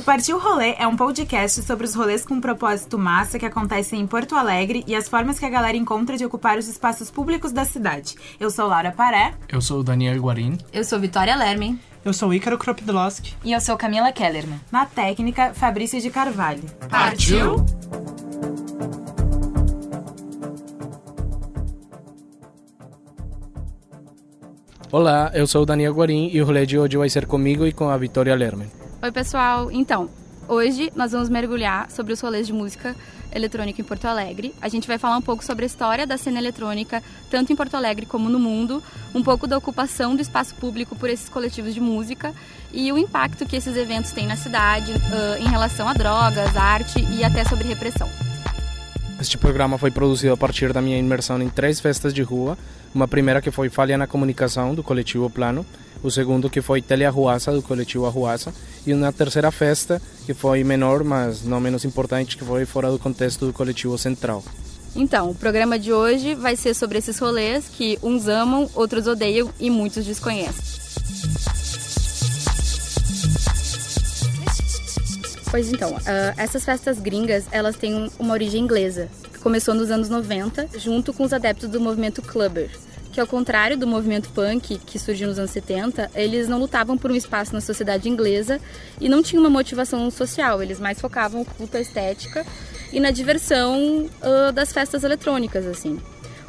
O Partiu Rolê é um podcast sobre os rolês com propósito massa que acontecem em Porto Alegre e as formas que a galera encontra de ocupar os espaços públicos da cidade. Eu sou Laura Paré. Eu sou o Daniel Guarin. Eu sou Vitória Lermen. Eu sou Ícaro Kropidlowski. E eu sou Camila Kellerman. Na técnica, Fabrício de Carvalho. Partiu? Olá, eu sou o Daniel Guarin e o rolê de hoje vai ser comigo e com a Vitória Lerman. Oi, pessoal. Então, hoje nós vamos mergulhar sobre os rolês de música eletrônica em Porto Alegre. A gente vai falar um pouco sobre a história da cena eletrônica, tanto em Porto Alegre como no mundo, um pouco da ocupação do espaço público por esses coletivos de música e o impacto que esses eventos têm na cidade uh, em relação a drogas, arte e até sobre repressão. Este programa foi produzido a partir da minha imersão em três festas de rua. Uma primeira que foi Falha na Comunicação, do coletivo Plano. O segundo que foi Telearruaça, do coletivo Arruaça. E uma terceira festa que foi menor, mas não menos importante, que foi fora do contexto do coletivo Central. Então, o programa de hoje vai ser sobre esses rolês que uns amam, outros odeiam e muitos desconhecem. Pois então, uh, essas festas gringas, elas têm uma origem inglesa, que começou nos anos 90, junto com os adeptos do movimento clubber, que ao contrário do movimento punk, que surgiu nos anos 70, eles não lutavam por um espaço na sociedade inglesa e não tinham uma motivação social, eles mais focavam no culto à estética e na diversão uh, das festas eletrônicas, assim.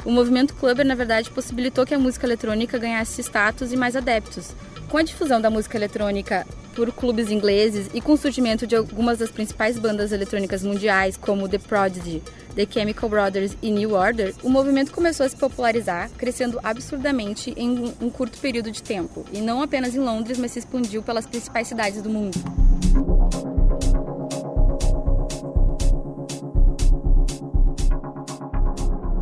O movimento clubber, na verdade, possibilitou que a música eletrônica ganhasse status e mais adeptos. Com a difusão da música eletrônica por clubes ingleses e com o surgimento de algumas das principais bandas eletrônicas mundiais, como The Prodigy, The Chemical Brothers e New Order, o movimento começou a se popularizar, crescendo absurdamente em um curto período de tempo, e não apenas em Londres, mas se expandiu pelas principais cidades do mundo.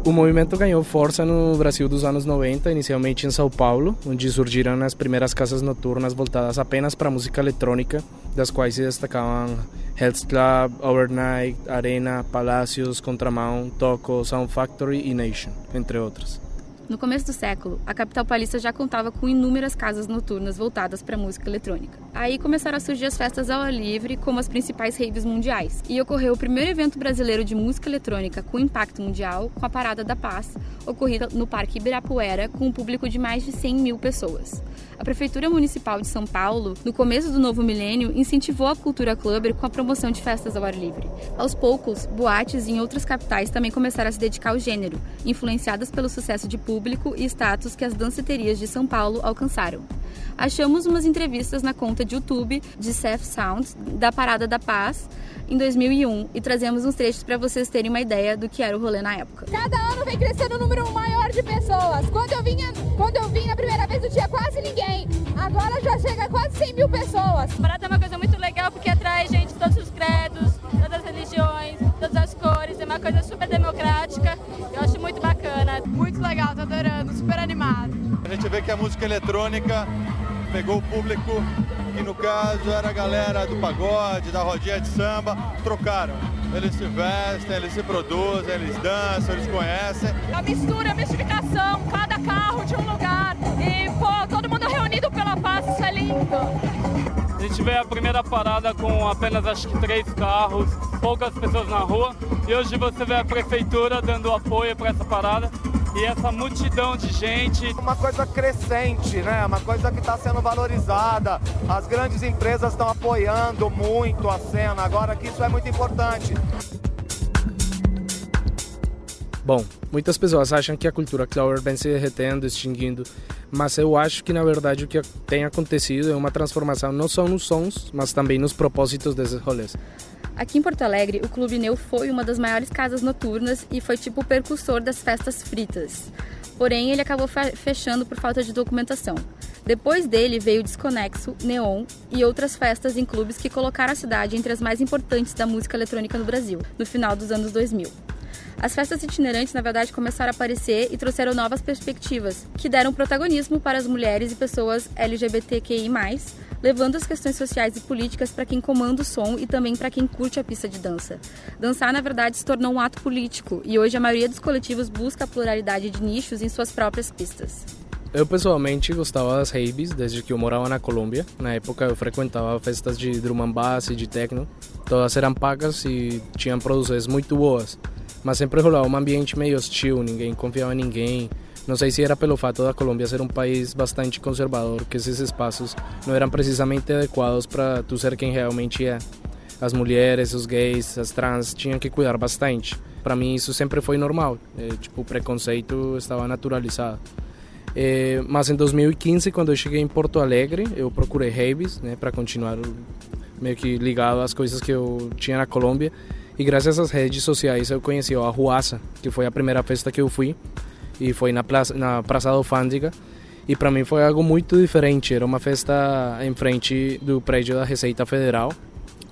O movimento ganhou força no Brasil dos anos 90, inicialmente em São Paulo, onde surgiram as primeiras casas noturnas voltadas apenas para música eletrônica, das quais se destacavam Health Club, Overnight, Arena, Palácios, Contramão, Toco, Sound Factory e Nation, entre outras. No começo do século, a capital paulista já contava com inúmeras casas noturnas voltadas para música eletrônica. Aí começaram a surgir as festas ao ar livre como as principais raves mundiais. E ocorreu o primeiro evento brasileiro de música eletrônica com impacto mundial, com a Parada da Paz, ocorrida no Parque Ibirapuera, com um público de mais de 100 mil pessoas. A Prefeitura Municipal de São Paulo, no começo do novo milênio, incentivou a cultura clubber com a promoção de festas ao ar livre. Aos poucos, boates em outras capitais também começaram a se dedicar ao gênero, influenciadas pelo sucesso de público público e status que as danceterias de São Paulo alcançaram. Achamos umas entrevistas na conta de YouTube de Seth Sound da Parada da Paz em 2001 e trazemos uns trechos para vocês terem uma ideia do que era o rolê na época. Cada ano vem crescendo o um número maior de pessoas. Quando eu vinha, quando eu vim a primeira vez não tinha quase ninguém. Agora já chega a quase 100 mil pessoas. A parada é uma coisa muito legal porque atrai gente de todos os credos, todas as religiões, todas as cores. É uma coisa super democrática. Eu acho muito bacana. Muito legal, tô adorando, super animado. A gente vê que a música eletrônica pegou o público que no caso era a galera do pagode, da rodinha de samba, trocaram. Eles se vestem, eles se produzem, eles dançam, eles conhecem. A mistura, a mistificação, cada carro de um lugar e pô, todo mundo reunido pela paz, isso é lindo. A gente vê a primeira parada com apenas acho que três carros, poucas pessoas na rua. E hoje você vê a prefeitura dando apoio para essa parada e essa multidão de gente. Uma coisa crescente, né? Uma coisa que está sendo valorizada. As grandes empresas estão apoiando muito a cena. Agora que isso é muito importante. Bom, muitas pessoas acham que a cultura clover vem se derretendo, extinguindo, mas eu acho que na verdade o que tem acontecido é uma transformação não só nos sons, mas também nos propósitos desses rolês. Aqui em Porto Alegre, o Clube Neu foi uma das maiores casas noturnas e foi tipo o percussor das festas fritas. Porém, ele acabou fechando por falta de documentação. Depois dele veio o Desconexo, Neon e outras festas em clubes que colocaram a cidade entre as mais importantes da música eletrônica no Brasil, no final dos anos 2000. As festas itinerantes, na verdade, começaram a aparecer e trouxeram novas perspectivas, que deram protagonismo para as mulheres e pessoas LGBTQI, levando as questões sociais e políticas para quem comanda o som e também para quem curte a pista de dança. Dançar, na verdade, se tornou um ato político e hoje a maioria dos coletivos busca a pluralidade de nichos em suas próprias pistas. Eu pessoalmente gostava das raves desde que eu morava na Colômbia. Na época eu frequentava festas de drum and bass e de techno. Todas eram pagas e tinham produções muito boas. Mas sempre rolava um ambiente meio hostil, ninguém confiava em ninguém. Não sei se era pelo fato da Colômbia ser um país bastante conservador que esses espaços não eram precisamente adequados para tu ser quem realmente é. As mulheres, os gays, as trans tinham que cuidar bastante. Para mim isso sempre foi normal, é, tipo o preconceito estava naturalizado. É, mas em 2015, quando eu cheguei em Porto Alegre, eu procurei raves, né, para continuar meio que ligado às coisas que eu tinha na Colômbia. E graças às redes sociais eu conheci a Ruaça, que foi a primeira festa que eu fui, e foi na Praça, na praça da Alfândega. E para mim foi algo muito diferente. Era uma festa em frente do prédio da Receita Federal.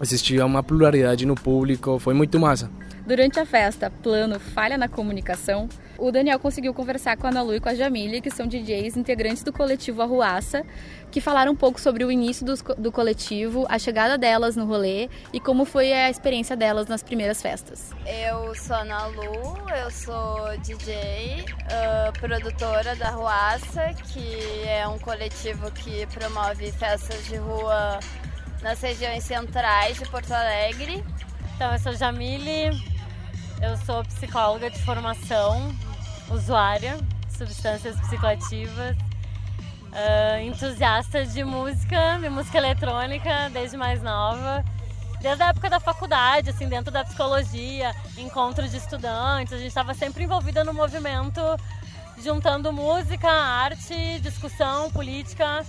Existia uma pluralidade no público, foi muito massa. Durante a festa Plano Falha na Comunicação, o Daniel conseguiu conversar com a Ana Lu e com a Jamília, que são DJs integrantes do coletivo Arruaça, que falaram um pouco sobre o início do, do coletivo, a chegada delas no rolê e como foi a experiência delas nas primeiras festas. Eu sou a Ana Lu, eu sou DJ, uh, produtora da Arruaça, que é um coletivo que promove festas de rua nas regiões centrais de Porto Alegre. Então, eu sou Jamile, eu sou psicóloga de formação, usuária de substâncias psicoativas, uh, entusiasta de música, de música eletrônica desde mais nova. Desde a época da faculdade, assim, dentro da psicologia, encontros de estudantes, a gente estava sempre envolvida no movimento, juntando música, arte, discussão, política,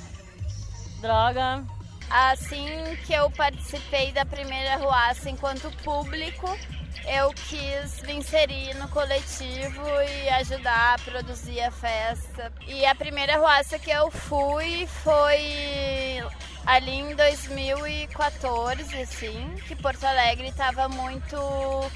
droga. Assim que eu participei da primeira ruaça enquanto público, eu quis me inserir no coletivo e ajudar a produzir a festa. E a primeira ruaça que eu fui foi ali em 2014, assim, que Porto Alegre estava muito uh,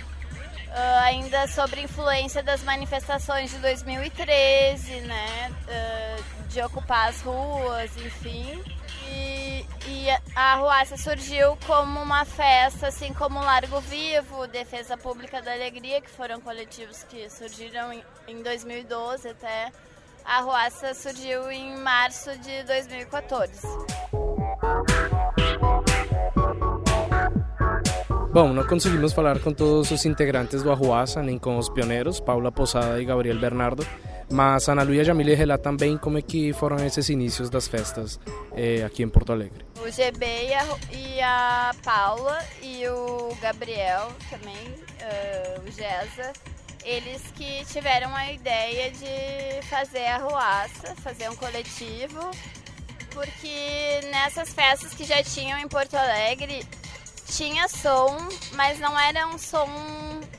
ainda sobre influência das manifestações de 2013, né, uh, de ocupar as ruas, enfim. E, e a Ruaça surgiu como uma festa, assim como Largo Vivo, Defesa Pública da Alegria, que foram coletivos que surgiram em, em 2012 até. A Ruaça surgiu em março de 2014. Bom, não conseguimos falar com todos os integrantes do Arruaça, nem com os pioneiros, Paula Posada e Gabriel Bernardo, mas Ana Luia Jamile relatam bem como é que foram esses inícios das festas eh, aqui em Porto Alegre. O GB e a, e a Paula e o Gabriel também, uh, o Gesa, eles que tiveram a ideia de fazer a Ruaça, fazer um coletivo, porque nessas festas que já tinham em Porto Alegre, tinha som, mas não era um som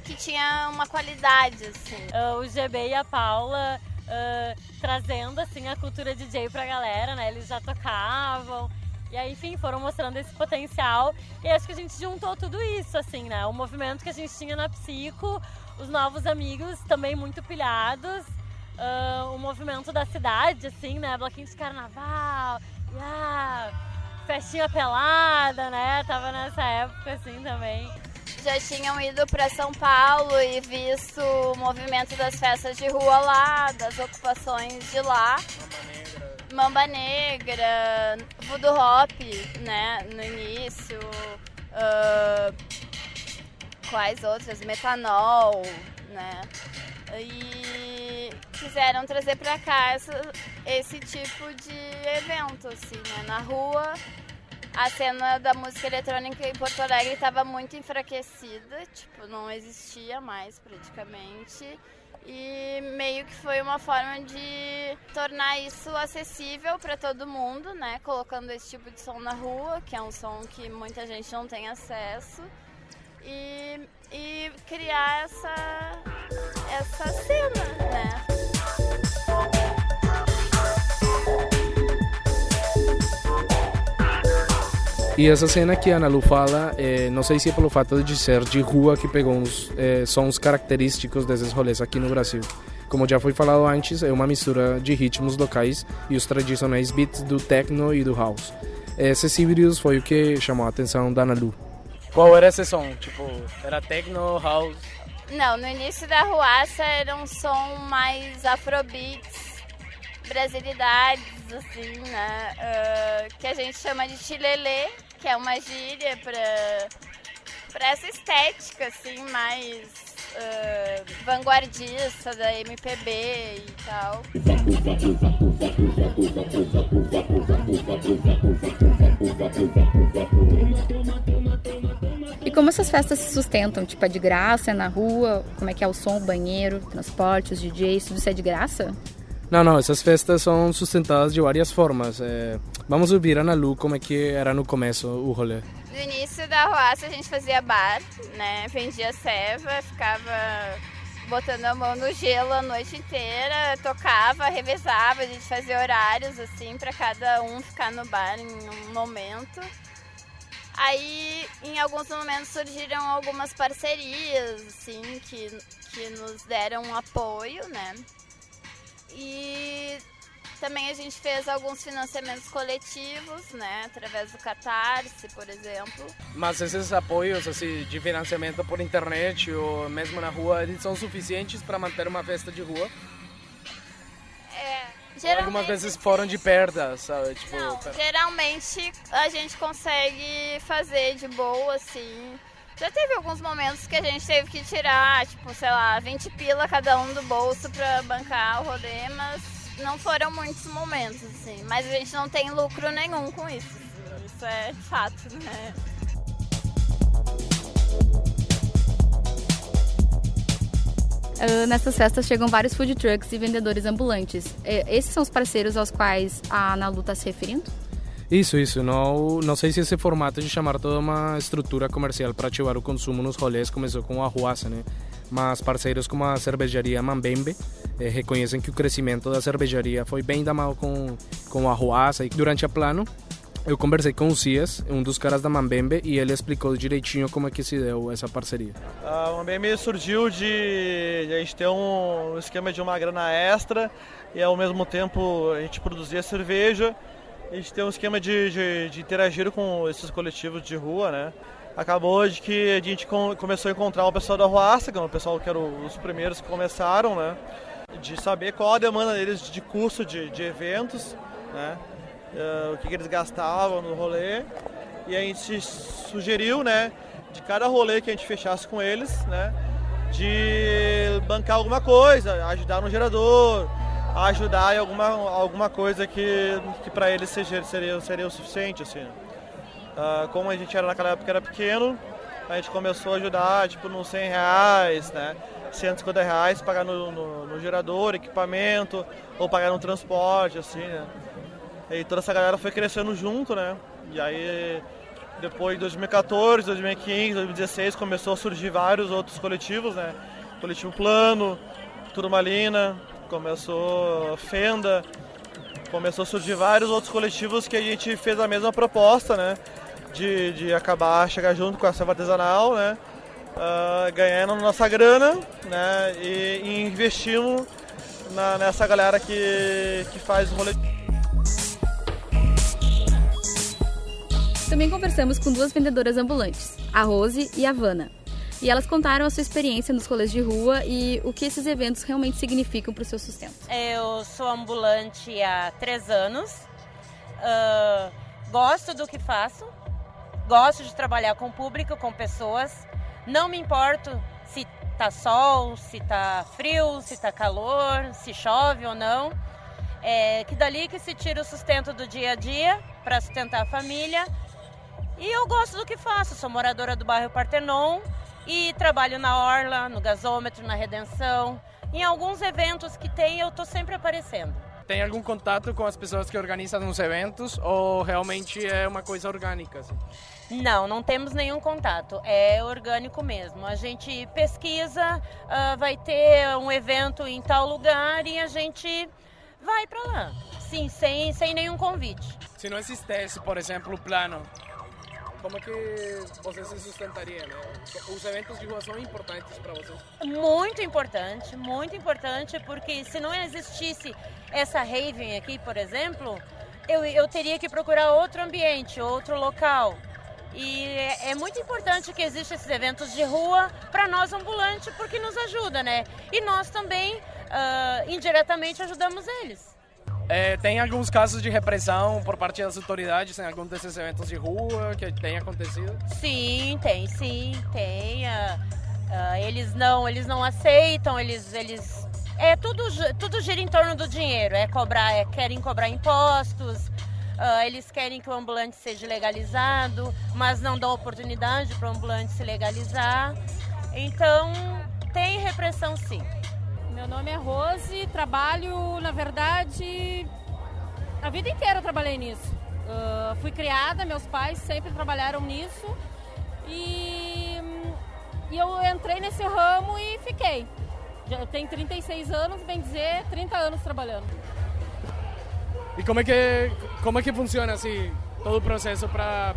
que tinha uma qualidade, assim. Uh, o GB e a Paula uh, trazendo, assim, a cultura DJ pra galera, né? Eles já tocavam. E aí, enfim, foram mostrando esse potencial. E acho que a gente juntou tudo isso, assim, né? O movimento que a gente tinha na Psico, os novos amigos também muito pilhados. Uh, o movimento da cidade, assim, né? Bloquinho de carnaval. Yeah festinha pelada, né? Tava nessa época assim também. Já tinham ido para São Paulo e visto o movimento das festas de rua lá, das ocupações de lá. Mamba Negra, Voodoo Hop, né, no início. Uh, quais outras? Metanol, né? E quiseram trazer para cá esse tipo de evento, assim, né? Na rua, a cena da música eletrônica em Porto Alegre estava muito enfraquecida, tipo, não existia mais praticamente. E meio que foi uma forma de tornar isso acessível para todo mundo, né? Colocando esse tipo de som na rua, que é um som que muita gente não tem acesso. E, e criar essa? E essa cena que a Ana Lu fala, é, não sei se é pelo fato de ser de rua que pegou uns é, sons característicos desses rolês aqui no Brasil. Como já foi falado antes, é uma mistura de ritmos locais e os tradicionais beats do techno e do house. Esses híbridos foi o que chamou a atenção da Ana Lu. Qual era esse som? Tipo, era techno, house? Não, no início da Ruaça era um som mais afrobeats, brasilidades, assim, né? Uh, que a gente chama de chilelê, que é uma gíria para para essa estética, assim, mais uh, vanguardista da MPB e tal. E como essas festas se sustentam? Tipo, é de graça, é na rua? Como é que é o som, o banheiro, transporte, os DJs, tudo isso é de graça? Não, não, essas festas são sustentadas de várias formas. É... Vamos ouvir a Ana Lu como é que era no começo o rolê. No início da Roaça a gente fazia bar, né? Vendia ceva, ficava botando a mão no gelo a noite inteira, tocava, revezava, a gente fazia horários assim para cada um ficar no bar em um momento. Aí, em alguns momentos surgiram algumas parcerias, assim, que, que nos deram um apoio, né? E também a gente fez alguns financiamentos coletivos, né, através do Catarse, por exemplo. Mas esses apoios assim, de financiamento por internet ou mesmo na rua, eles são suficientes para manter uma festa de rua? Geralmente... Algumas vezes foram de perda, sabe? Tipo, Não, geralmente a gente consegue fazer de boa, assim. Já teve alguns momentos que a gente teve que tirar, tipo, sei lá, 20 pila cada um do bolso pra bancar o rolê, mas não foram muitos momentos, assim. Mas a gente não tem lucro nenhum com isso. Isso é fato, né? Uh, nessas festas chegam vários food trucks e vendedores ambulantes. Esses são os parceiros aos quais a Ana Lu está se referindo? Isso, isso. Não, não sei se esse formato de chamar toda uma estrutura comercial para ativar o consumo nos rolês começou com a Arruaça, né? Mas parceiros como a cervejaria Mambembe eh, reconhecem que o crescimento da cervejaria foi bem da mão com, com a Arruaça. E durante a plano, eu conversei com o Cias, um dos caras da Mambembe, e ele explicou direitinho como é que se deu essa parceria. A Mambembe surgiu de, de a gente ter um esquema de uma grana extra e ao mesmo tempo a gente produzia cerveja a gente tem um esquema de, de, de, interagir com esses coletivos de rua, né? Acabou de que a gente com, começou a encontrar o pessoal da Ruaça, que é o pessoal que eram os primeiros que começaram, né? De saber qual a demanda deles de custo de, de eventos, né? Uh, o que, que, eles gastavam no rolê. E a gente sugeriu, né? De cada rolê que a gente fechasse com eles, né? De bancar alguma coisa, ajudar no gerador, ajudar em alguma, alguma coisa que, que para eles seja, seria, seria o suficiente. Assim. Uh, como a gente era naquela época era pequeno, a gente começou a ajudar tipo nos 100 reais, né? 150 reais pagar no, no, no, gerador, equipamento, ou pagar no transporte, assim, né? E toda essa galera foi crescendo junto, né? E aí depois de 2014, 2015, 2016 começou a surgir vários outros coletivos, né? Coletivo Plano, Turmalina, começou Fenda, começou a surgir vários outros coletivos que a gente fez a mesma proposta, né? De, de acabar, chegar junto com a selva artesanal, né? Uh, ganhando nossa grana, né? E, e investindo na, nessa galera que, que faz o rolê. Também conversamos com duas vendedoras ambulantes, a Rose e a Vana. E elas contaram a sua experiência nos rolês de rua e o que esses eventos realmente significam para o seu sustento. Eu sou ambulante há três anos. Uh, gosto do que faço. Gosto de trabalhar com o público, com pessoas. Não me importo se tá sol, se tá frio, se tá calor, se chove ou não. É que dali que se tira o sustento do dia a dia para sustentar a família. E eu gosto do que faço. Sou moradora do bairro Partenon e trabalho na Orla, no gasômetro, na Redenção. Em alguns eventos que tem, eu estou sempre aparecendo. Tem algum contato com as pessoas que organizam os eventos ou realmente é uma coisa orgânica? Assim? Não, não temos nenhum contato. É orgânico mesmo. A gente pesquisa, uh, vai ter um evento em tal lugar e a gente vai para lá. Sim, sem, sem nenhum convite. Se não existisse, por exemplo, o plano como é que você se sustentaria? Né? Os eventos de rua são importantes para vocês? Muito importante, muito importante, porque se não existisse essa raving aqui, por exemplo, eu, eu teria que procurar outro ambiente, outro local. E é, é muito importante que existam esses eventos de rua para nós ambulantes, porque nos ajuda, né? E nós também, uh, indiretamente, ajudamos eles. É, tem alguns casos de repressão por parte das autoridades em algum desses eventos de rua que tem acontecido? Sim, tem, sim, tem. Uh, eles não, eles não aceitam, eles, eles é tudo, tudo gira em torno do dinheiro. É cobrar, é, querem cobrar impostos. Uh, eles querem que o ambulante seja legalizado, mas não dão oportunidade para o ambulante se legalizar. Então tem repressão sim. Meu nome é Rose, trabalho, na verdade, a vida inteira trabalhei nisso. Uh, fui criada, meus pais sempre trabalharam nisso e, e eu entrei nesse ramo e fiquei. Já tenho 36 anos, bem dizer, 30 anos trabalhando. E como é que como é que funciona assim todo o processo para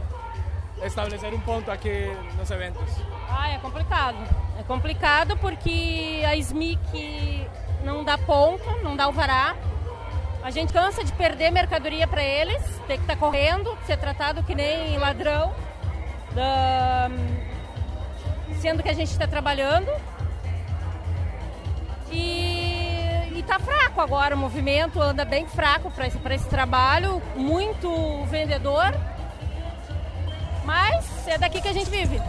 estabelecer um ponto aqui nos eventos? Ah, é complicado. É complicado porque a SMIC não dá ponto, não dá alvará. A gente cansa de perder mercadoria para eles, ter que estar tá correndo, ser tratado que nem ladrão, sendo que a gente está trabalhando. E, e tá fraco agora o movimento, anda bem fraco para esse, esse trabalho, muito vendedor, é daqui que a gente vive.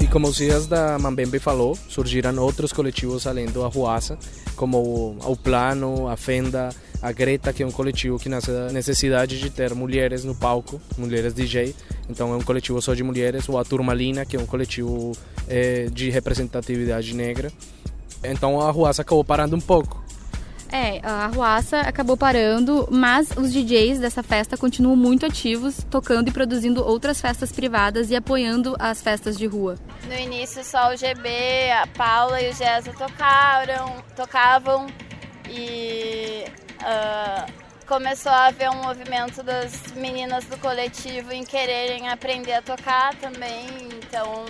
E como o Cias da Mambembe falou, surgiram outros coletivos além do Arruaça, como o Plano, a Fenda, a Greta, que é um coletivo que nasce da necessidade de ter mulheres no palco, mulheres DJ. Então é um coletivo só de mulheres. Ou a Turmalina, que é um coletivo é, de representatividade negra. Então a Arruaça acabou parando um pouco. É, a Arruaça acabou parando, mas os DJs dessa festa continuam muito ativos, tocando e produzindo outras festas privadas e apoiando as festas de rua. No início só o GB, a Paula e o Gesa tocaram, tocavam e uh, começou a haver um movimento das meninas do coletivo em quererem aprender a tocar também, então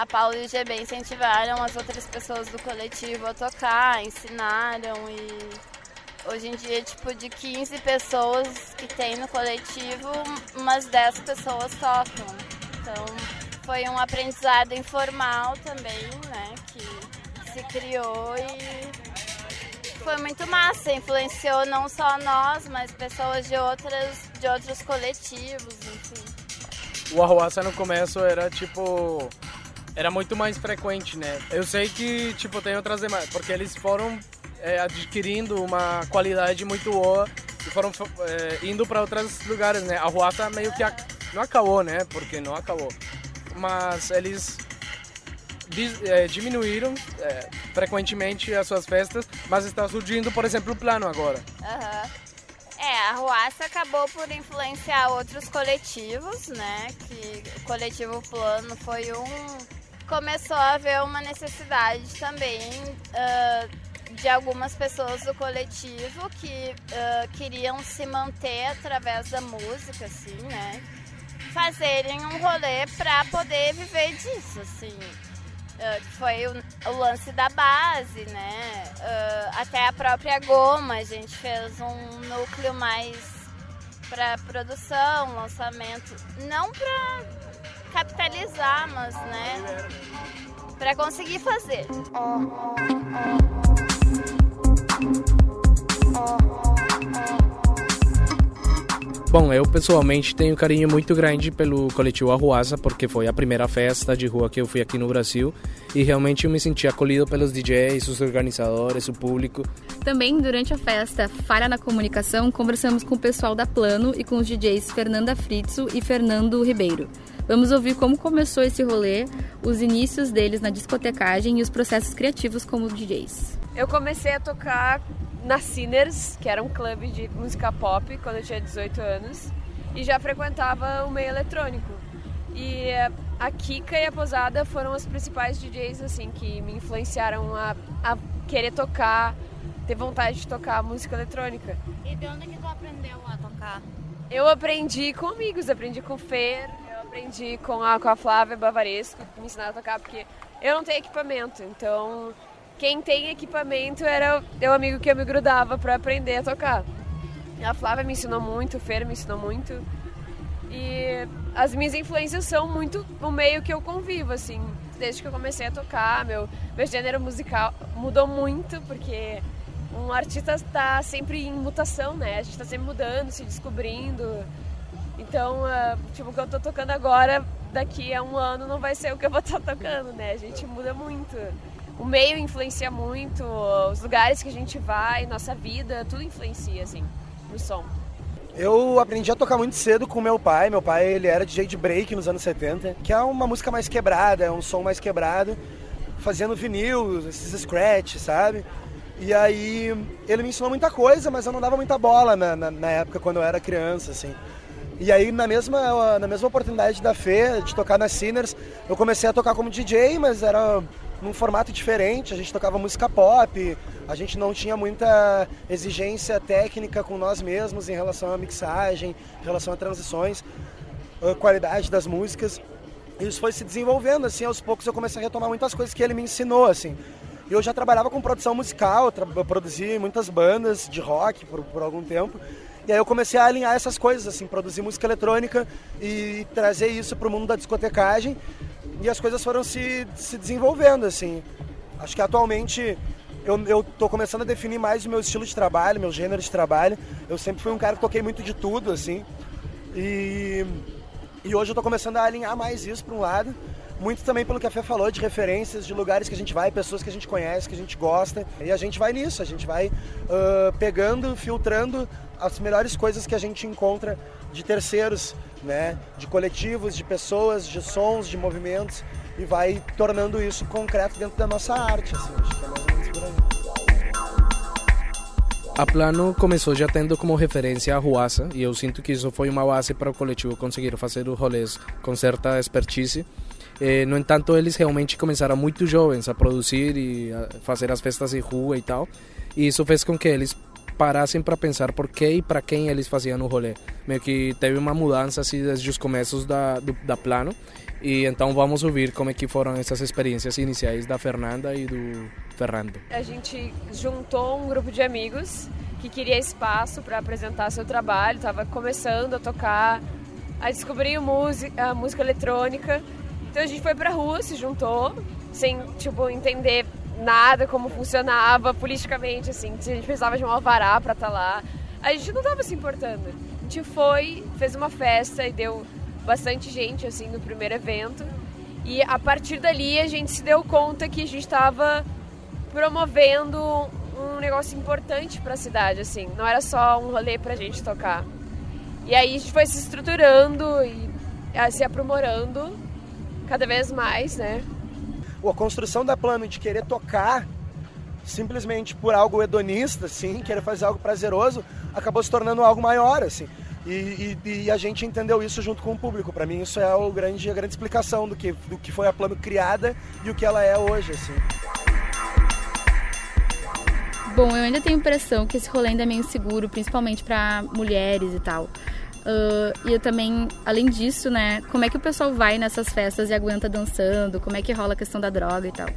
a Paula e o GB incentivaram as outras pessoas do coletivo a tocar, ensinaram e hoje em dia, tipo, de 15 pessoas que tem no coletivo, umas 10 pessoas tocam. Então foi um aprendizado informal também, né, que se criou e foi muito massa, influenciou não só nós, mas pessoas de outras de outros coletivos, enfim. O Arruaça no começo era tipo era muito mais frequente, né? Eu sei que, tipo, tem outras demais, porque eles foram é, adquirindo uma qualidade muito boa e foram é, indo para outros lugares, né? A Ruata meio que a, não acabou, né? Porque não acabou. Mas eles é, diminuíram é, frequentemente as suas festas, mas está surgindo, por exemplo, o plano agora. Uhum. É, a Ruaça acabou por influenciar outros coletivos, né? Que o coletivo Plano foi um começou a haver uma necessidade também uh, de algumas pessoas do coletivo que uh, queriam se manter através da música, assim, né? Fazerem um rolê para poder viver disso, assim. Uh, foi o, o, lance da base, né? até a própria Goma, a gente fez um núcleo mais para produção, lançamento, não para capitalizar, mas, né, para conseguir fazer. Bom, eu pessoalmente tenho um carinho muito grande pelo coletivo Arruaça, porque foi a primeira festa de rua que eu fui aqui no Brasil e realmente eu me senti acolhido pelos DJs, os organizadores, o público. Também durante a festa Falha na Comunicação, conversamos com o pessoal da Plano e com os DJs Fernanda Fritzo e Fernando Ribeiro. Vamos ouvir como começou esse rolê, os inícios deles na discotecagem e os processos criativos como DJs. Eu comecei a tocar na Sinners, que era um clube de música pop, quando eu tinha 18 anos, e já frequentava o meio eletrônico. E a Kika e a Posada foram os principais DJs assim que me influenciaram a, a querer tocar, ter vontade de tocar música eletrônica. E de onde que tu aprendeu a tocar? Eu aprendi com amigos, aprendi com o Fer, aprendi com a, com a Flávia Bavaresco, que me ensinaram a tocar, porque eu não tenho equipamento, então quem tem equipamento era o amigo que eu me grudava para aprender a tocar. A Flávia me ensinou muito, o Fer me ensinou muito. E as minhas influências são muito o meio que eu convivo, assim. desde que eu comecei a tocar. Meu, meu gênero musical mudou muito, porque um artista está sempre em mutação, né? A gente está sempre mudando, se descobrindo. Então, uh, tipo, o que eu tô tocando agora, daqui a um ano não vai ser o que eu vou estar tá tocando, né? A gente muda muito. O meio influencia muito, os lugares que a gente vai, nossa vida, tudo influencia, assim, no som. Eu aprendi a tocar muito cedo com meu pai. Meu pai, ele era DJ de break nos anos 70, que é uma música mais quebrada, é um som mais quebrado, fazendo vinil, esses scratch, sabe? E aí ele me ensinou muita coisa, mas eu não dava muita bola na, na, na época, quando eu era criança, assim. E aí, na mesma, na mesma oportunidade da Fê, de tocar nas Sinners, eu comecei a tocar como DJ, mas era num formato diferente. A gente tocava música pop, a gente não tinha muita exigência técnica com nós mesmos em relação à mixagem, em relação a transições, a qualidade das músicas. Isso foi se desenvolvendo, assim, aos poucos eu comecei a retomar muitas coisas que ele me ensinou, assim. Eu já trabalhava com produção musical, produzi muitas bandas de rock por, por algum tempo. E aí eu comecei a alinhar essas coisas, assim, produzir música eletrônica e trazer isso para o mundo da discotecagem. E as coisas foram se, se desenvolvendo, assim. Acho que atualmente eu, eu tô começando a definir mais o meu estilo de trabalho, meu gênero de trabalho. Eu sempre fui um cara que toquei muito de tudo, assim. E, e hoje eu tô começando a alinhar mais isso para um lado. Muito também pelo que a Fê falou, de referências, de lugares que a gente vai, pessoas que a gente conhece, que a gente gosta. E a gente vai nisso, a gente vai uh, pegando, filtrando as melhores coisas que a gente encontra de terceiros, né? De coletivos, de pessoas, de sons, de movimentos e vai tornando isso concreto dentro da nossa arte, assim, acho que é mais ou menos por aí. A Plano começou já tendo como referência a Ruaça e eu sinto que isso foi uma base para o coletivo conseguir fazer os rolês com certa expertise. Eh, no entanto, eles realmente começaram muito jovens a produzir e a fazer as festas de rua e tal. E isso fez com que eles parassem para pensar por que e para quem eles faziam o rolê. Meio que teve uma mudança assim desde os começos da, do, da Plano. E então vamos ouvir como é que foram essas experiências iniciais da Fernanda e do Fernando. A gente juntou um grupo de amigos que queria espaço para apresentar seu trabalho, estava começando a tocar, a descobrir música, a música eletrônica. Então a gente foi pra rua, se juntou, sem tipo entender nada como funcionava politicamente, assim, a gente precisava de um alvará para estar tá lá. A gente não estava se importando. A gente foi, fez uma festa e deu bastante gente, assim, no primeiro evento. E a partir dali a gente se deu conta que a gente estava promovendo um negócio importante para a cidade, assim. Não era só um rolê para a gente tocar. E aí a gente foi se estruturando e se aprimorando cada vez mais, né? A construção da plano de querer tocar simplesmente por algo hedonista, assim, querer fazer algo prazeroso, acabou se tornando algo maior, assim. E, e, e a gente entendeu isso junto com o público. Para mim, isso é o grande, a grande explicação do que, do que foi a plano criada e o que ela é hoje, assim. Bom, eu ainda tenho impressão que esse rolê ainda é meio seguro, principalmente para mulheres e tal. Uh, e também, além disso, né, como é que o pessoal vai nessas festas e aguenta dançando? Como é que rola a questão da droga e tal?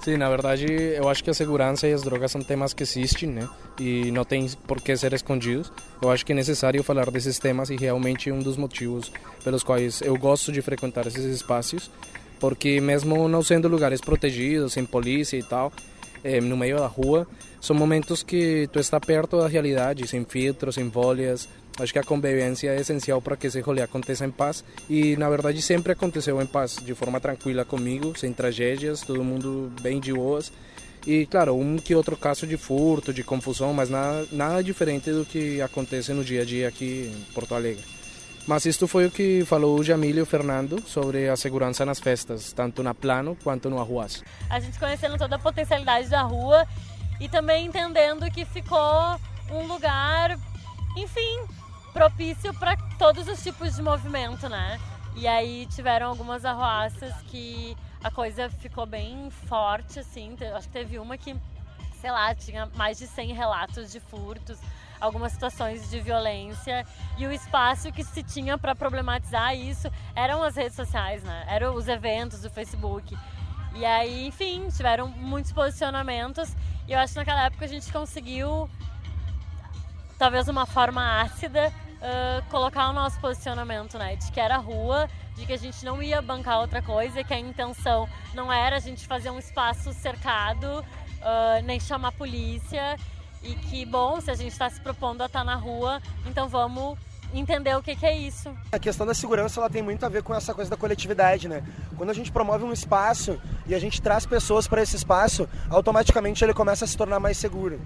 Sim, na verdade, eu acho que a segurança e as drogas são temas que existem, né? E não tem por que ser escondidos. Eu acho que é necessário falar desses temas e realmente um dos motivos pelos quais eu gosto de frequentar esses espaços, porque mesmo não sendo lugares protegidos, sem polícia e tal, é, no meio da rua, são momentos que tu está perto da realidade, sem filtros, sem bolhas, Acho que a convivência é essencial para que esse rolê aconteça em paz e na verdade sempre aconteceu em paz, de forma tranquila comigo, sem tragédias, todo mundo bem de boas. E claro, um que outro caso de furto, de confusão, mas nada, nada diferente do que acontece no dia a dia aqui em Porto Alegre. Mas isto foi o que falou o Jamil e o Fernando sobre a segurança nas festas, tanto na Plano quanto no Arruaço. A gente conhecendo toda a potencialidade da rua e também entendendo que ficou um lugar, enfim, propício para todos os tipos de movimento, né? E aí tiveram algumas arruaças que a coisa ficou bem forte, assim. Acho que teve uma que, sei lá, tinha mais de 100 relatos de furtos, algumas situações de violência. E o espaço que se tinha para problematizar isso eram as redes sociais, né? Eram os eventos do Facebook. E aí, enfim, tiveram muitos posicionamentos. E eu acho que naquela época a gente conseguiu, talvez uma forma ácida, uh, colocar o nosso posicionamento, né? De que era rua, de que a gente não ia bancar outra coisa, que a intenção não era a gente fazer um espaço cercado, uh, nem chamar polícia. E que, bom, se a gente está se propondo a estar tá na rua, então vamos entender o que, que, é isso. A questão da segurança ela tem muito a ver com essa coisa da coletividade, né? Quando a gente promove um espaço e a gente traz pessoas para esse espaço, automaticamente ele começa a se tornar mais seguro.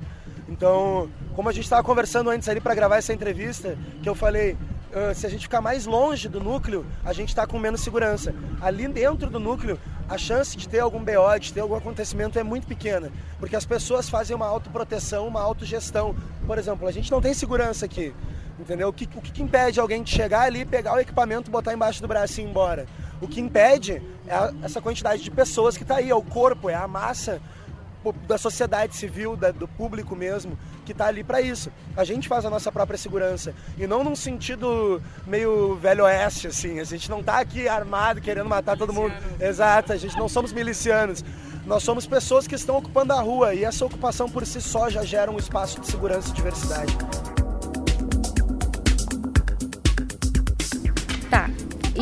Então, como a gente estava conversando antes ali para gravar essa entrevista, que eu falei, uh, se a gente ficar mais longe do núcleo, a gente está com menos segurança. Ali dentro do núcleo, a chance de ter algum BO, de ter algum acontecimento é muito pequena, porque as pessoas fazem uma autoproteção, uma autogestão. Por exemplo, a gente não tem segurança aqui, entendeu? O que, o que impede alguém de chegar ali, pegar o equipamento, botar embaixo do braço e ir embora? O que impede é a, essa quantidade de pessoas que está aí, é o corpo, é a massa da sociedade civil, da, do público mesmo, que está ali para isso. A gente faz a nossa própria segurança. E não num sentido meio velho oeste, assim. A gente não está aqui armado querendo matar todo mundo. Exato, a gente não somos milicianos. Nós somos pessoas que estão ocupando a rua e essa ocupação por si só já gera um espaço de segurança e diversidade.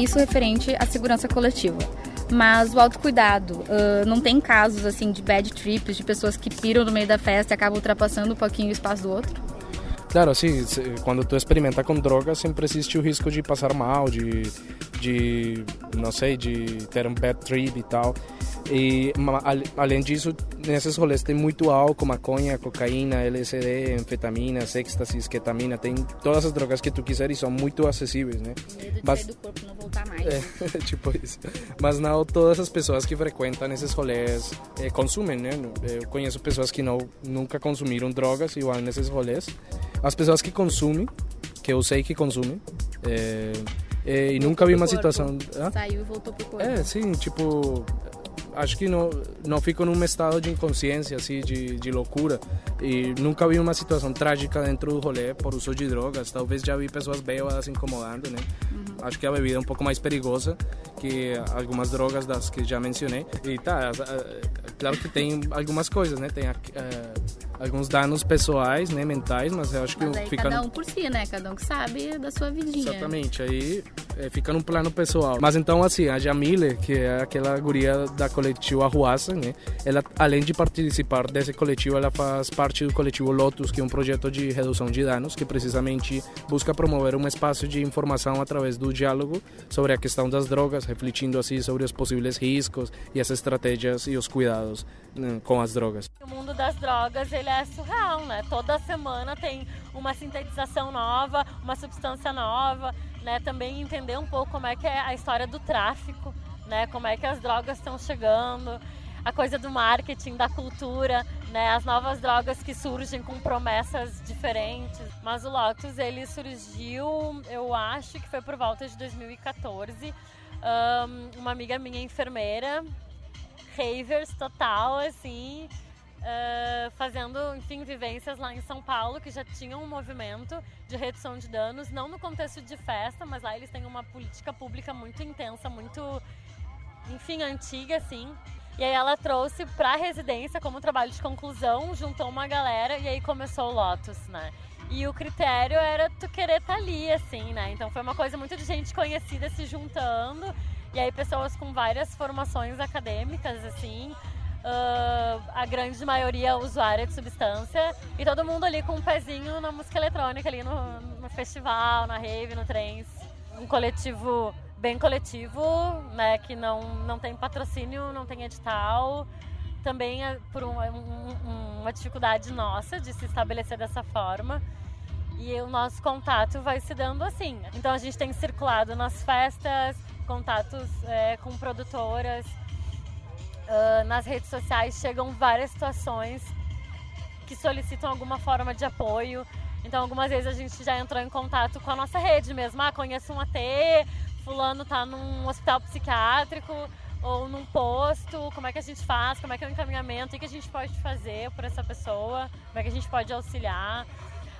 Isso referente à segurança coletiva. Mas o autocuidado, uh, não tem casos assim de bad trips, de pessoas que piram no meio da festa e acabam ultrapassando um pouquinho o espaço do outro? Claro, sim. Quando tu experimenta com drogas, sempre existe o risco de passar mal, de, de não sei, de ter um bad trip e tal. E além disso, nesses rolês tem muito álcool, maconha, cocaína, LSD, anfetaminas, êxtasis, ketamina, tem todas as drogas que tu quiser e são muito acessíveis, né? Medo de Mas, do corpo não voltar mais. É, tipo isso. Mas não todas as pessoas que frequentam esses rolês é, consumem, né? Eu conheço pessoas que não nunca consumiram drogas igual nesses rolês. As pessoas que consumem, que eu sei que consumem, é, é, e nunca vi uma situação. Saiu e voltou pro corpo. É, sim, tipo acho que não, não fico num estado de inconsciência, assim, de, de loucura. E nunca vi uma situação trágica dentro do rolê por uso de drogas. Talvez já vi pessoas bêbadas incomodando, né? Uhum. Acho que a bebida é um pouco mais perigosa que algumas drogas das que já mencionei. E tá, claro que tem algumas coisas, né? Tem uh, alguns danos pessoais, né, mentais, mas eu acho que mas aí fica cada um por si, né? Cada um que sabe da sua vidinha. Exatamente. Aí é, fica no plano pessoal. Mas então assim, a Jamile, que é aquela guria da coletivo Arruaça, né? Ela além de participar desse coletivo, ela faz parte do coletivo Lotus, que é um projeto de redução de danos que precisamente busca promover um espaço de informação através do diálogo sobre a questão das drogas, refletindo assim sobre os possíveis riscos e as estratégias e os cuidados com as drogas. O mundo das drogas ele é surreal, né? Toda semana tem uma sintetização nova, uma substância nova, né? Também entender um pouco como é que é a história do tráfico, né? Como é que as drogas estão chegando, a coisa do marketing, da cultura, né? As novas drogas que surgem com promessas diferentes. Mas o Lotus ele surgiu, eu acho que foi por volta de 2014. Um, uma amiga minha enfermeira ravers total, assim, uh, fazendo, enfim, vivências lá em São Paulo, que já tinham um movimento de redução de danos, não no contexto de festa, mas lá eles têm uma política pública muito intensa, muito, enfim, antiga, assim. E aí ela trouxe para a residência como trabalho de conclusão, juntou uma galera e aí começou o Lotus, né? E o critério era tu querer estar tá ali, assim, né? Então foi uma coisa muito de gente conhecida se juntando e aí pessoas com várias formações acadêmicas, assim, uh, a grande maioria usuária de substância, e todo mundo ali com um pezinho na música eletrônica, ali no, no festival, na rave, no trens. Um coletivo bem coletivo, né, que não, não tem patrocínio, não tem edital, também é por um, um, uma dificuldade nossa de se estabelecer dessa forma. E o nosso contato vai se dando assim. Então a gente tem circulado nas festas, contatos é, com produtoras. Uh, nas redes sociais chegam várias situações que solicitam alguma forma de apoio. Então, algumas vezes a gente já entrou em contato com a nossa rede mesmo. Ah, conheço um AT, fulano tá num hospital psiquiátrico ou num posto, como é que a gente faz, como é que é o encaminhamento, o que a gente pode fazer por essa pessoa, como é que a gente pode auxiliar.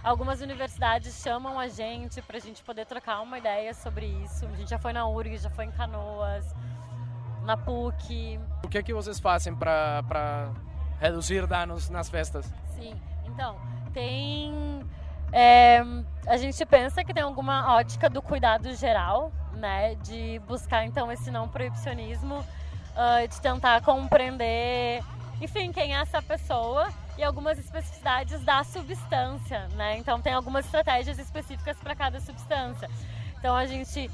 Algumas universidades chamam a gente para a gente poder trocar uma ideia sobre isso. A gente já foi na URG, já foi em Canoas, na PUC. O que é que vocês fazem para reduzir danos nas festas? Sim, então, tem É, a gente pensa que tem alguma ótica do cuidado geral, né? De buscar então esse não proibicionismo, uh, de tentar compreender, enfim, quem é essa pessoa e algumas especificidades da substância, né? Então tem algumas estratégias específicas para cada substância. Então a gente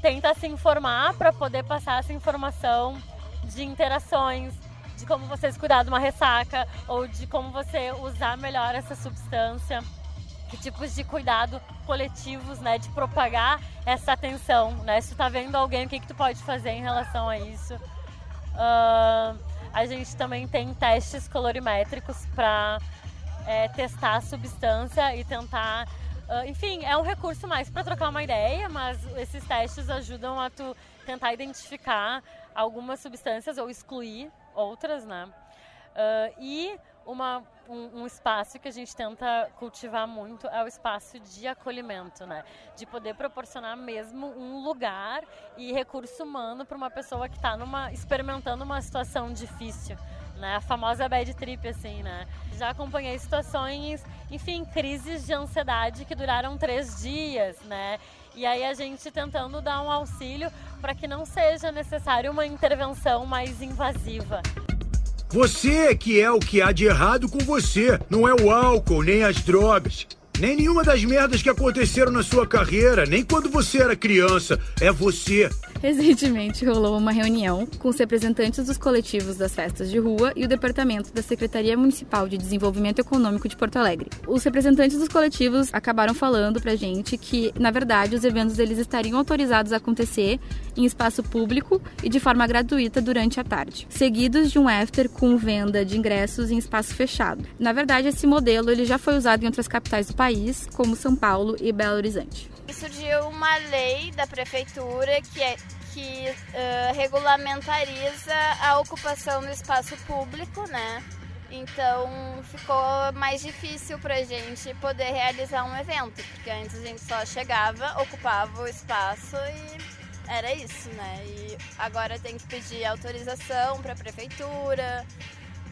tenta se informar para poder passar essa informação de interações, de como você cuidar de uma ressaca ou de como você usar melhor essa substância, que tipos de cuidado coletivos, né, de propagar essa atenção, né? Se tu tá vendo alguém, o que que tu pode fazer em relação a isso? Uh, a gente também tem testes colorimétricos para é, testar a substância e tentar Uh, enfim, é um recurso mais para trocar uma ideia, mas esses testes ajudam a tu tentar identificar algumas substâncias ou excluir outras, né? Uh, e uma, um, um, espaço que a gente tenta cultivar muito é o espaço de acolhimento, né? De poder proporcionar mesmo um lugar e recurso humano para uma pessoa que está experimentando uma situação difícil, né? A famosa bad trip, assim, né? Já acompanhei situações, enfim, crises de ansiedade que duraram três dias, né? E aí a gente tentando dar um auxílio para que não seja necessário uma intervenção mais invasiva. Você que é o que há de errado com você, não é o álcool nem as drogas. Nem nenhuma das merdas que aconteceram na sua carreira, nem quando você era criança. É você. Recentemente rolou uma reunião com os representantes dos coletivos das festas de rua e o departamento da Secretaria Municipal de Desenvolvimento Econômico de Porto Alegre. Os representantes dos coletivos acabaram falando pra gente que, na verdade, os eventos eles estariam autorizados a acontecer em espaço público e de forma gratuita durante a tarde, seguidos de um after com venda de ingressos em espaço fechado. Na verdade, esse modelo ele já foi usado em outras capitais do país, como São Paulo e Belo Horizonte surgiu uma lei da prefeitura que, é, que uh, regulamentariza a ocupação do espaço público, né? Então ficou mais difícil pra gente poder realizar um evento, porque antes a gente só chegava, ocupava o espaço e era isso, né? E agora tem que pedir autorização para a prefeitura,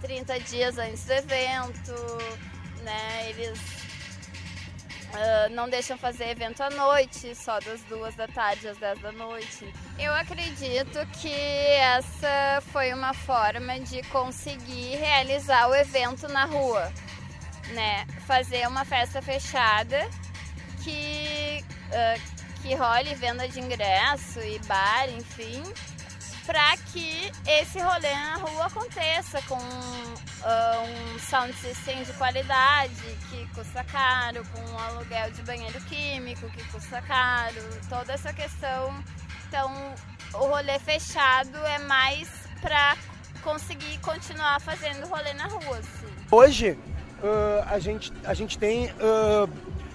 30 dias antes do evento, né? Eles Uh, não deixam fazer evento à noite, só das duas da tarde às 10 da noite. Eu acredito que essa foi uma forma de conseguir realizar o evento na rua, né? Fazer uma festa fechada que, uh, que role venda de ingresso e bar, enfim, para que esse rolê na rua aconteça com uh, um sound system de qualidade que custa caro, com um aluguel de banheiro químico que custa caro, toda essa questão. Então, o rolê fechado é mais para conseguir continuar fazendo rolê na rua. Assim. Hoje, uh, a, gente, a gente tem uh,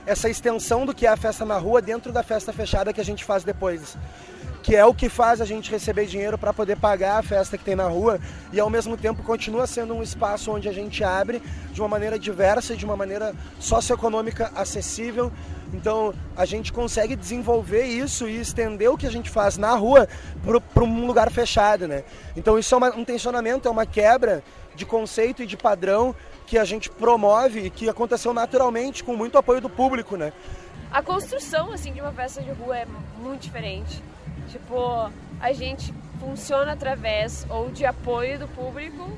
essa extensão do que é a festa na rua dentro da festa fechada que a gente faz depois que é o que faz a gente receber dinheiro para poder pagar a festa que tem na rua e ao mesmo tempo continua sendo um espaço onde a gente abre de uma maneira diversa, de uma maneira socioeconômica acessível. Então a gente consegue desenvolver isso e estender o que a gente faz na rua para um lugar fechado, né? Então isso é uma, um tensionamento, é uma quebra de conceito e de padrão que a gente promove e que aconteceu naturalmente com muito apoio do público, né? A construção assim de uma festa de rua é muito diferente. Tipo, a gente funciona através ou de apoio do público,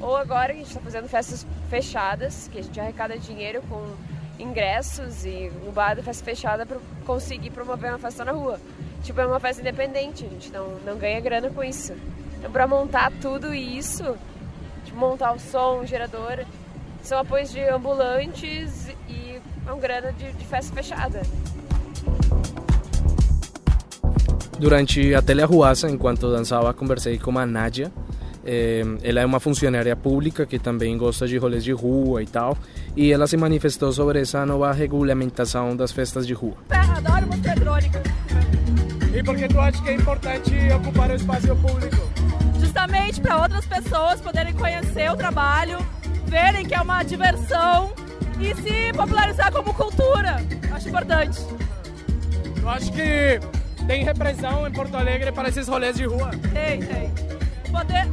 ou agora a gente está fazendo festas fechadas, que a gente arrecada dinheiro com ingressos e um bar de festa fechada para conseguir promover uma festa na rua. Tipo, é uma festa independente, a gente não, não ganha grana com isso. Então, para montar tudo isso, tipo, montar o som, o gerador, são apoios de ambulantes e é um grana de, de festa fechada. Durante a telearruaça, enquanto dançava, conversei com a Nádia. É, ela é uma funcionária pública que também gosta de rolês de rua e tal. E ela se manifestou sobre essa nova regulamentação das festas de rua. Adoro música eletrônica. E por que tu acha que é importante ocupar o espaço público? Justamente para outras pessoas poderem conhecer o trabalho, verem que é uma diversão e se popularizar como cultura. Acho importante. Eu acho que tem repressão em Porto Alegre para esses rolês de rua? Tem, tem. Poder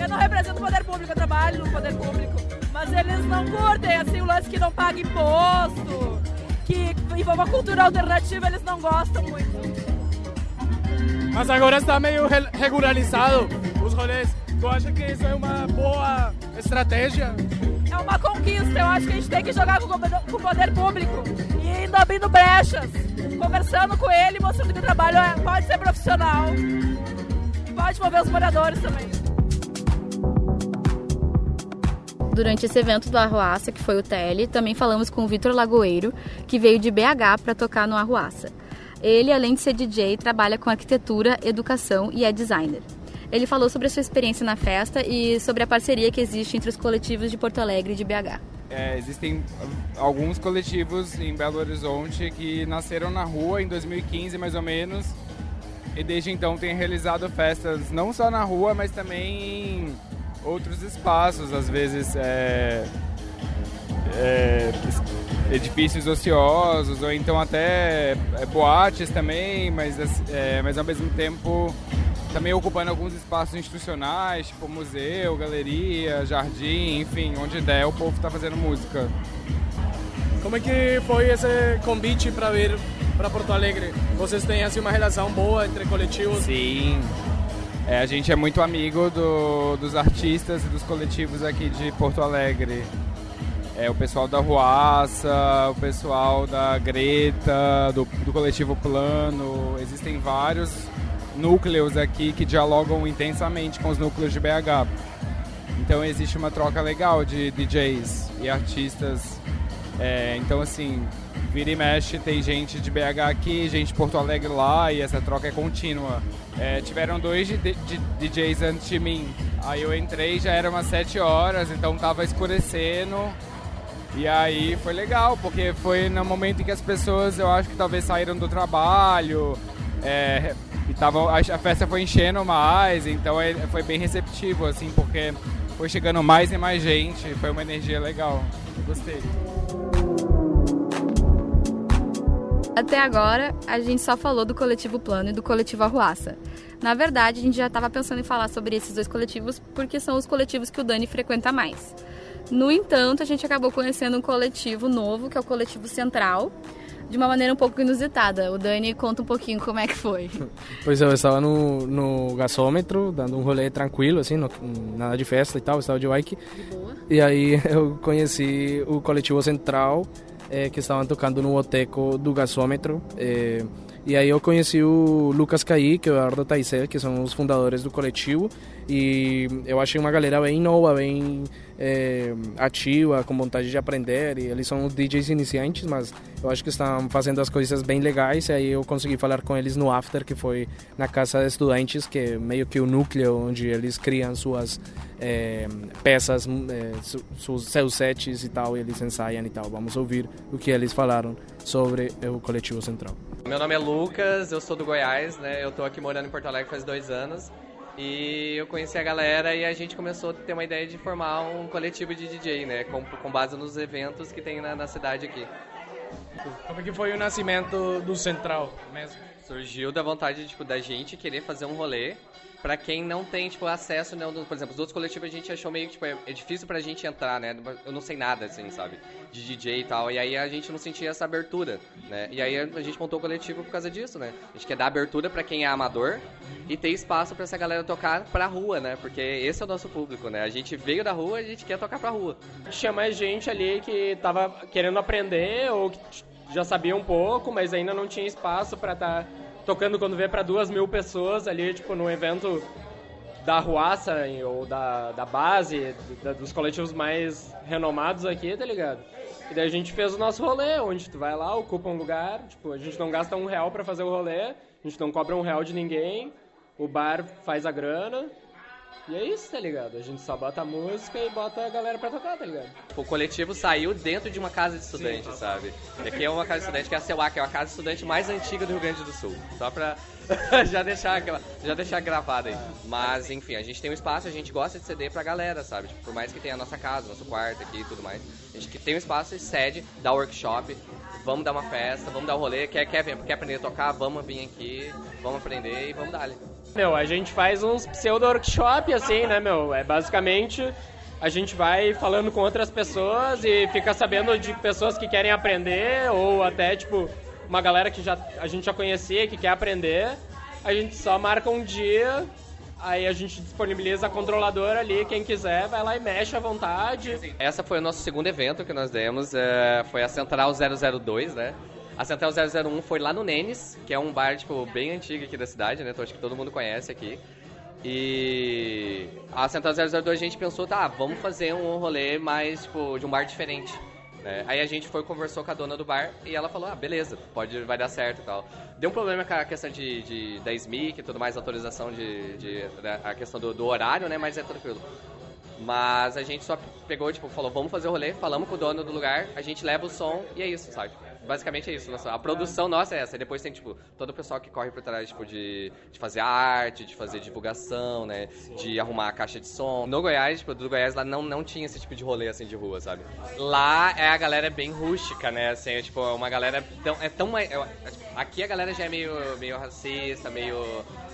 eu não represento o poder público, eu trabalho no poder público. Mas eles não curtem, assim, o lance que não paga imposto, que envolva cultura alternativa, eles não gostam muito. Mas agora está meio regularizado os rolês. Tu acha que isso é uma boa estratégia? É uma conquista, eu acho que a gente tem que jogar com o poder público e indo abrindo brechas, conversando com ele, mostrando que o trabalho é, pode ser profissional e pode mover os moradores também. Durante esse evento do Arruaça, que foi o TL, também falamos com o Vitor Lagoeiro, que veio de BH para tocar no Arruaça. Ele, além de ser DJ, trabalha com arquitetura, educação e é designer. Ele falou sobre a sua experiência na festa e sobre a parceria que existe entre os coletivos de Porto Alegre e de BH. É, existem alguns coletivos em Belo Horizonte que nasceram na rua em 2015, mais ou menos, e desde então têm realizado festas não só na rua, mas também em outros espaços, às vezes é, é, edifícios ociosos ou então até é, boates também, mas, é, mas ao mesmo tempo também ocupando alguns espaços institucionais, tipo museu, galeria, jardim, enfim, onde der o povo está fazendo música. Como é que foi esse convite para vir para Porto Alegre? Vocês têm assim uma relação boa entre coletivos? Sim. É, a gente é muito amigo do, dos artistas e dos coletivos aqui de Porto Alegre é, o pessoal da Ruaça, o pessoal da Greta, do, do coletivo Plano. Existem vários núcleos aqui que dialogam intensamente com os núcleos de BH. Então existe uma troca legal de DJs e artistas. É, então assim, vira e mexe, tem gente de BH aqui, gente de Porto Alegre lá e essa troca é contínua. É, tiveram dois DJs antes de mim. Aí eu entrei, já era umas 7 horas, então tava escurecendo. E aí foi legal, porque foi no momento em que as pessoas, eu acho que talvez saíram do trabalho, é, e tava, a festa foi enchendo mais, então foi bem receptivo, assim, porque foi chegando mais e mais gente, foi uma energia legal. Gostei. Até agora, a gente só falou do coletivo Plano e do coletivo Arruaça. Na verdade, a gente já estava pensando em falar sobre esses dois coletivos porque são os coletivos que o Dani frequenta mais. No entanto, a gente acabou conhecendo um coletivo novo, que é o Coletivo Central, de uma maneira um pouco inusitada. O Dani conta um pouquinho como é que foi. Pois é, eu estava no, no gasômetro, dando um rolê tranquilo, assim, no, nada de festa e tal, eu estava de bike. De boa. E aí eu conheci o Coletivo Central, é, que estavam tocando no Oteco do gasômetro. É, e aí eu conheci o Lucas Caí, que é o Eduardo Taisel, que são os fundadores do coletivo. E eu achei uma galera bem nova, bem é, ativa, com vontade de aprender. E eles são DJs iniciantes, mas eu acho que estão fazendo as coisas bem legais. E aí eu consegui falar com eles no After, que foi na Casa de Estudantes, que é meio que o núcleo onde eles criam suas é, peças, é, su, seus sets e tal, e eles ensaiam e tal. Vamos ouvir o que eles falaram sobre o Coletivo Central. Meu nome é Lucas, eu sou do Goiás, né? Eu tô aqui morando em Porto Alegre faz dois anos. E eu conheci a galera e a gente começou a ter uma ideia de formar um coletivo de DJ, né? Com, com base nos eventos que tem na, na cidade aqui. Como é que foi o nascimento do Central mesmo? Surgiu da vontade tipo, da gente querer fazer um rolê para quem não tem, tipo, acesso, né? Por exemplo, os outros coletivos a gente achou meio que, tipo, é, é, difícil pra gente entrar, né? Eu não sei nada, assim, sabe? De DJ e tal. E aí a gente não sentia essa abertura, né? E aí a gente montou o coletivo por causa disso, né? A gente quer dar abertura para quem é amador e ter espaço para essa galera tocar pra rua, né? Porque esse é o nosso público, né? A gente veio da rua, a gente quer tocar pra rua. Mais gente ali que tava querendo aprender ou que já sabia um pouco, mas ainda não tinha espaço para estar... Tá tocando quando vê para duas mil pessoas ali, tipo, num evento da Ruaça ou da, da base, da, dos coletivos mais renomados aqui, tá ligado? E daí a gente fez o nosso rolê, onde tu vai lá, ocupa um lugar, tipo, a gente não gasta um real para fazer o rolê, a gente não cobra um real de ninguém, o bar faz a grana, e é isso, tá ligado? A gente só bota a música e bota a galera pra tocar, tá ligado? O coletivo saiu dentro de uma casa de estudante, Sim, sabe? E aqui é uma casa de estudante que é a CEUA, que é a casa de estudante mais antiga do Rio Grande do Sul. Só pra já, deixar, já deixar gravado aí. Mas, enfim, a gente tem um espaço, a gente gosta de ceder pra galera, sabe? Tipo, por mais que tenha a nossa casa, nosso quarto aqui e tudo mais. A gente tem um espaço e cede, dá workshop, vamos dar uma festa, vamos dar um rolê, quer, quer, quer aprender a tocar, vamos vir aqui, vamos aprender e vamos dar ali. Meu, a gente faz uns pseudo-workshop, assim, né, meu? É basicamente a gente vai falando com outras pessoas e fica sabendo de pessoas que querem aprender ou até, tipo, uma galera que já, a gente já conhecia que quer aprender. A gente só marca um dia, aí a gente disponibiliza a controladora ali, quem quiser vai lá e mexe à vontade. Essa foi o nosso segundo evento que nós demos, é, foi a Central 002, né? A Central 001 foi lá no Nenes, que é um bar, tipo, bem antigo aqui da cidade, né? Então acho que todo mundo conhece aqui. E a Central 002 a gente pensou, tá, vamos fazer um rolê mais, tipo, de um bar diferente. Né? Aí a gente foi conversou com a dona do bar e ela falou, ah, beleza, pode, vai dar certo e tal. Deu um problema com a questão de, de da SMIC e tudo mais, autorização de, de, a questão do, do horário, né, mas é tranquilo. Mas a gente só pegou, tipo, falou, vamos fazer o rolê, falamos com o dono do lugar, a gente leva o som e é isso, sabe? Basicamente é isso. Nossa, a produção nossa é essa. E depois tem, tipo, todo o pessoal que corre por trás, tipo, de, de fazer arte, de fazer divulgação, né? De arrumar a caixa de som. No Goiás, tipo, do Goiás lá não, não tinha esse tipo de rolê, assim, de rua, sabe? Lá é a galera bem rústica, né? Assim, é, tipo, uma galera tão... É tão mais... É, aqui a galera já é meio, meio racista, meio...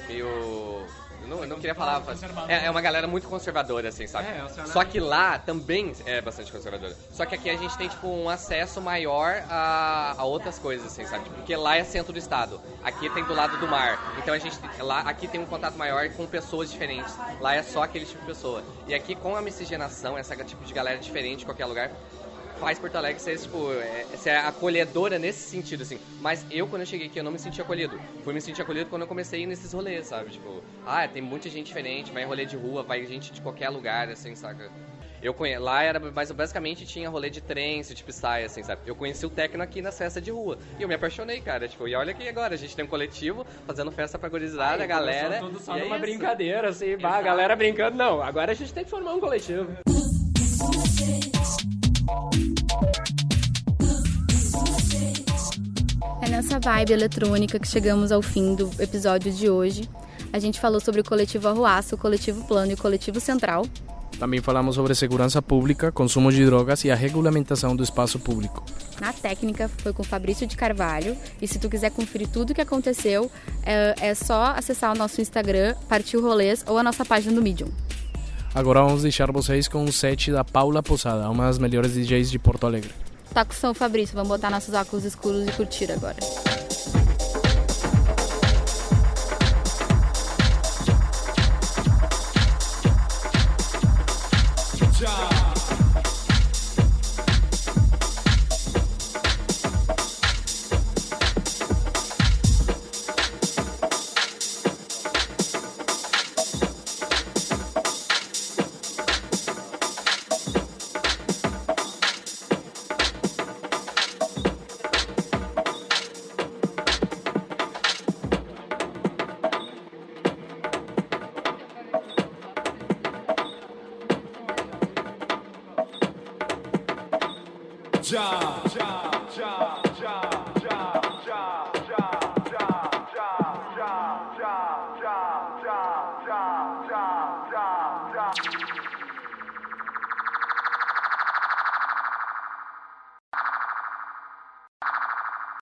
meio eu não, eu não queria falar. É, é, uma galera muito conservadora, assim, sabe? É, Só que lá também é bastante conservadora. Só que aqui a gente tem, tipo, um acesso maior a, a outras coisas, assim, sabe? Porque lá é centro do estado. Aqui tem do lado do mar. Então a gente. Lá, aqui tem um contato maior com pessoas diferentes. Lá é só aquele tipo de pessoa. E aqui com a miscigenação, essa tipo de galera diferente em qualquer lugar, faz Porto Alegre ser, tipo, é, ser acolhedora nesse sentido, assim. Mas eu, quando eu cheguei aqui, eu não me senti acolhido. Fui me sentir acolhido quando eu comecei nesses rolês, sabe? Tipo, ah, tem muita gente diferente, vai em rolê de rua, vai gente de qualquer lugar, assim, saca? Eu conhe... Lá era, mas basicamente tinha rolê de trance, tipo sai, assim, sabe? Eu conheci o techno aqui na festa de rua. E eu me apaixonei, cara. Tipo, e olha aqui agora, a gente tem um coletivo fazendo festa pra gurizada, a galera. Tudo só numa é brincadeira, assim, bah, a galera brincando. Não, agora a gente tem que formar um coletivo. Nessa vibe eletrônica que chegamos ao fim do episódio de hoje. A gente falou sobre o coletivo Arruaço, o coletivo Plano e o coletivo Central. Também falamos sobre segurança pública, consumo de drogas e a regulamentação do espaço público. Na técnica foi com Fabrício de Carvalho. E se tu quiser conferir tudo o que aconteceu, é, é só acessar o nosso Instagram, Partiu Rolês, ou a nossa página do Medium. Agora vamos deixar vocês com o set da Paula Posada, uma das melhores DJs de Porto Alegre. Tá com som, Fabrício. Vamos botar nossos óculos escuros e curtir agora.